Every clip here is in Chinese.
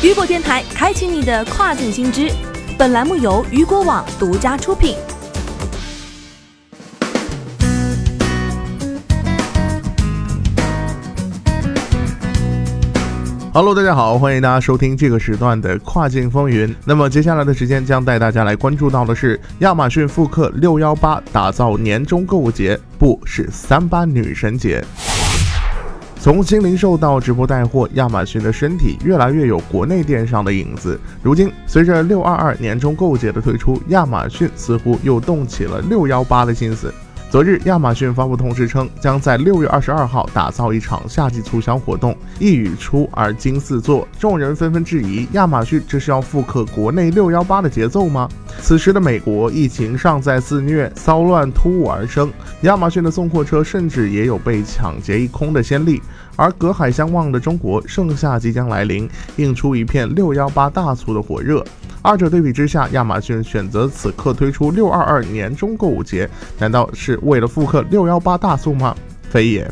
雨果电台开启你的跨境新知，本栏目由雨果网独家出品。Hello，大家好，欢迎大家收听这个时段的跨境风云。那么接下来的时间将带大家来关注到的是亚马逊复刻六幺八，打造年终购物节，不是三八女神节。从新零售到直播带货，亚马逊的身体越来越有国内电商的影子。如今，随着六二二年终购节的推出，亚马逊似乎又动起了六幺八的心思。昨日，亚马逊发布通知称，将在六月二十二号打造一场夏季促销活动。一语出而惊四座，众人纷纷质疑：亚马逊这是要复刻国内六幺八的节奏吗？此时的美国疫情尚在肆虐，骚乱突兀而生，亚马逊的送货车甚至也有被抢劫一空的先例。而隔海相望的中国，盛夏即将来临，映出一片六幺八大促的火热。二者对比之下，亚马逊选择此刻推出六二二年终购物节，难道是为了复刻六幺八大促吗？非也。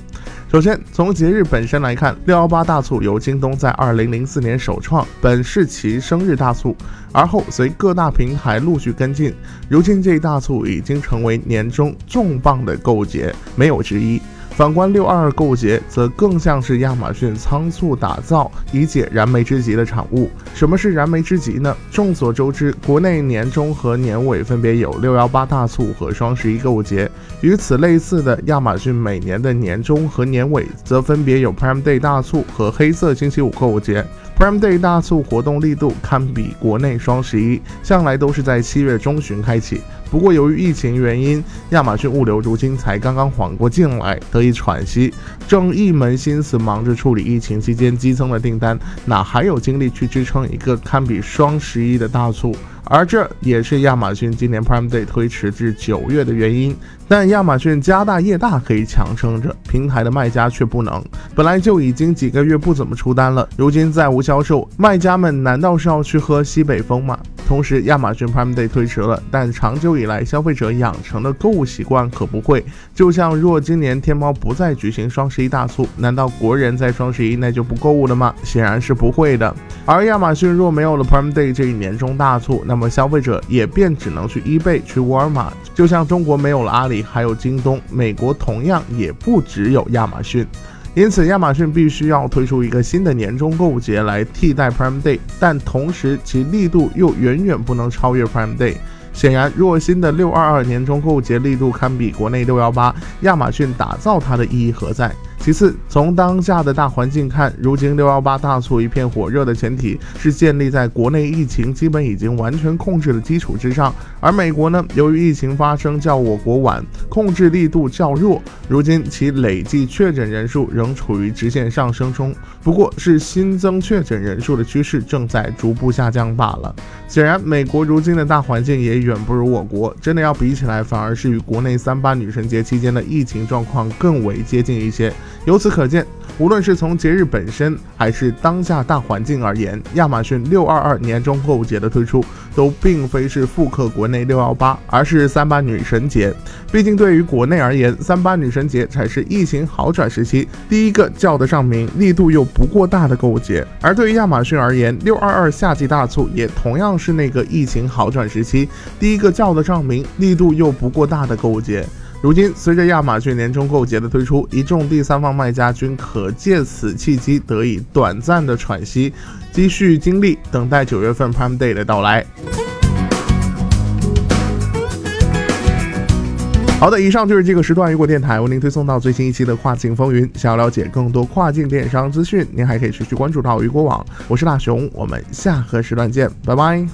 首先，从节日本身来看，六幺八大促由京东在二零零四年首创，本是其生日大促，而后随各大平台陆续跟进，如今这一大促已经成为年终重磅的购物节，没有之一。反观六二二购物节，则更像是亚马逊仓促打造以解燃眉之急的产物。什么是燃眉之急呢？众所周知，国内年终和年尾分别有六幺八大促和双十一购物节。与此类似的，亚马逊每年的年终和年尾则分别有 Prime Day 大促和黑色星期五购物节。Prime Day 大促活动力度堪比国内双十一，向来都是在七月中旬开启。不过，由于疫情原因，亚马逊物流如今才刚刚缓过劲来，得喘息，正一门心思忙着处理疫情期间激增的订单，哪还有精力去支撑一个堪比双十一的大促？而这也是亚马逊今年 Prime Day 推迟至九月的原因。但亚马逊家大业大可以强撑着，平台的卖家却不能。本来就已经几个月不怎么出单了，如今再无销售，卖家们难道是要去喝西北风吗？同时，亚马逊 Prime Day 推迟了，但长久以来消费者养成的购物习惯可不会。就像若今年天猫不再举行双十一大促，难道国人在双十一那就不购物了吗？显然是不会的。而亚马逊若没有了 Prime Day 这一年中大促，那么消费者也便只能去 eBay、去沃尔玛。就像中国没有了阿里，还有京东，美国同样也不只有亚马逊。因此，亚马逊必须要推出一个新的年终购物节来替代 Prime Day，但同时其力度又远远不能超越 Prime Day。显然，若新的六二二年终购物节力度堪比国内六幺八，亚马逊打造它的意义何在？其次，从当下的大环境看，如今六幺八大促一片火热的前提是建立在国内疫情基本已经完全控制的基础之上。而美国呢，由于疫情发生较我国晚，控制力度较弱，如今其累计确诊人数仍处于直线上升中，不过是新增确诊人数的趋势正在逐步下降罢了。显然，美国如今的大环境也远不如我国，真的要比起来，反而是与国内三八女神节期间的疫情状况更为接近一些。由此可见，无论是从节日本身，还是当下大环境而言，亚马逊六二二年终购物节的推出，都并非是复刻国内六幺八，而是三八女神节。毕竟，对于国内而言，三八女神节才是疫情好转时期第一个叫得上名、力度又不过大的购物节；而对于亚马逊而言，六二二夏季大促也同样是那个疫情好转时期第一个叫得上名、力度又不过大的购物节。如今，随着亚马逊年终购节的推出，一众第三方卖家均可借此契机得以短暂的喘息，积蓄精力，等待九月份 Prime Day 的到来。好的，以上就是这个时段雨果电台为您推送到最新一期的跨境风云。想要了解更多跨境电商资讯，您还可以持续关注到雨果网。我是大熊，我们下个时段见，拜拜。